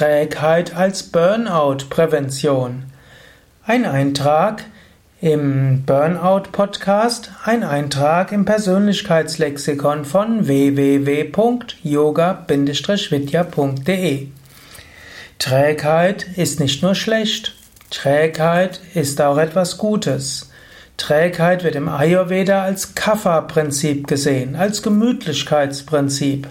Trägheit als Burnout-Prävention. Ein Eintrag im Burnout-Podcast, ein Eintrag im Persönlichkeitslexikon von www.yoga-vidya.de. Trägheit ist nicht nur schlecht, Trägheit ist auch etwas Gutes. Trägheit wird im Ayurveda als Kapha-Prinzip gesehen, als Gemütlichkeitsprinzip.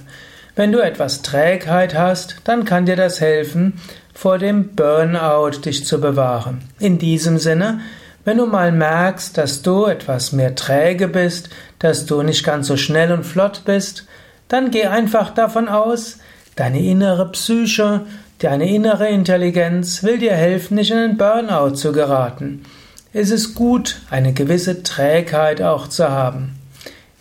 Wenn du etwas Trägheit hast, dann kann dir das helfen, vor dem Burnout dich zu bewahren. In diesem Sinne, wenn du mal merkst, dass du etwas mehr träge bist, dass du nicht ganz so schnell und flott bist, dann geh einfach davon aus, deine innere Psyche, deine innere Intelligenz will dir helfen, nicht in den Burnout zu geraten. Es ist gut, eine gewisse Trägheit auch zu haben.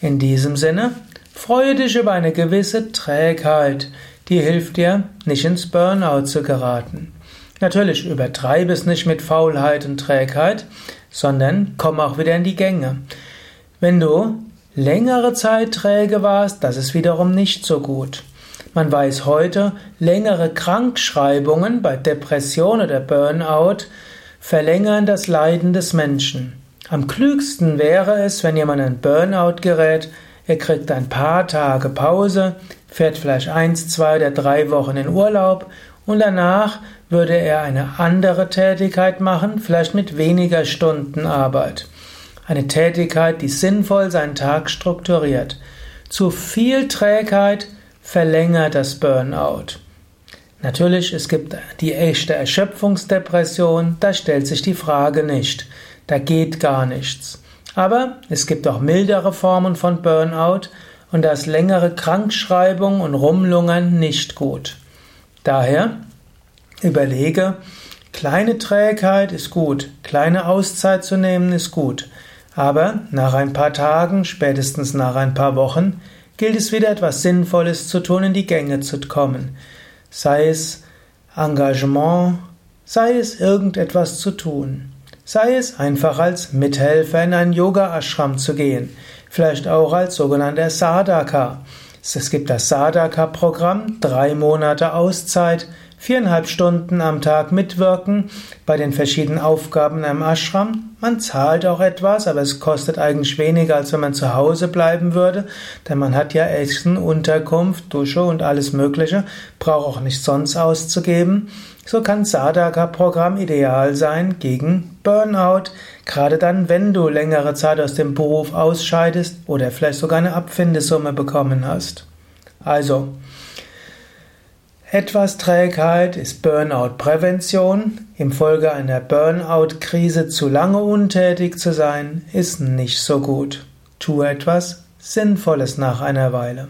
In diesem Sinne, Freue dich über eine gewisse Trägheit, die hilft dir, nicht ins Burnout zu geraten. Natürlich übertreibe es nicht mit Faulheit und Trägheit, sondern komm auch wieder in die Gänge. Wenn du längere Zeit träge warst, das ist wiederum nicht so gut. Man weiß heute, längere Krankschreibungen bei Depression oder Burnout verlängern das Leiden des Menschen. Am klügsten wäre es, wenn jemand in Burnout gerät, er kriegt ein paar Tage Pause, fährt vielleicht eins, zwei oder drei Wochen in Urlaub und danach würde er eine andere Tätigkeit machen, vielleicht mit weniger Stunden Arbeit. Eine Tätigkeit, die sinnvoll seinen Tag strukturiert. Zu viel Trägheit verlängert das Burnout. Natürlich, es gibt die echte Erschöpfungsdepression, da stellt sich die Frage nicht. Da geht gar nichts. Aber es gibt auch mildere Formen von Burnout und da ist längere Krankschreibung und Rumlungern nicht gut. Daher überlege, kleine Trägheit ist gut, kleine Auszeit zu nehmen ist gut, aber nach ein paar Tagen, spätestens nach ein paar Wochen, gilt es wieder etwas Sinnvolles zu tun, in die Gänge zu kommen. Sei es Engagement, sei es irgendetwas zu tun. Sei es einfach als Mithelfer in einen Yoga-Ashram zu gehen, vielleicht auch als sogenannter Sadhaka. Es gibt das Sadhaka-Programm, drei Monate Auszeit, viereinhalb Stunden am Tag mitwirken bei den verschiedenen Aufgaben einem Ashram. Man zahlt auch etwas, aber es kostet eigentlich weniger, als wenn man zu Hause bleiben würde, denn man hat ja Essen, Unterkunft, Dusche und alles Mögliche, braucht auch nicht sonst auszugeben. So kann Sadhaka-Programm ideal sein gegen Burnout, gerade dann, wenn du längere Zeit aus dem Beruf ausscheidest oder vielleicht sogar eine Abfindesumme bekommen hast. Also, etwas Trägheit ist Burnout-Prävention. Im Folge einer Burnout-Krise zu lange untätig zu sein, ist nicht so gut. Tu etwas Sinnvolles nach einer Weile.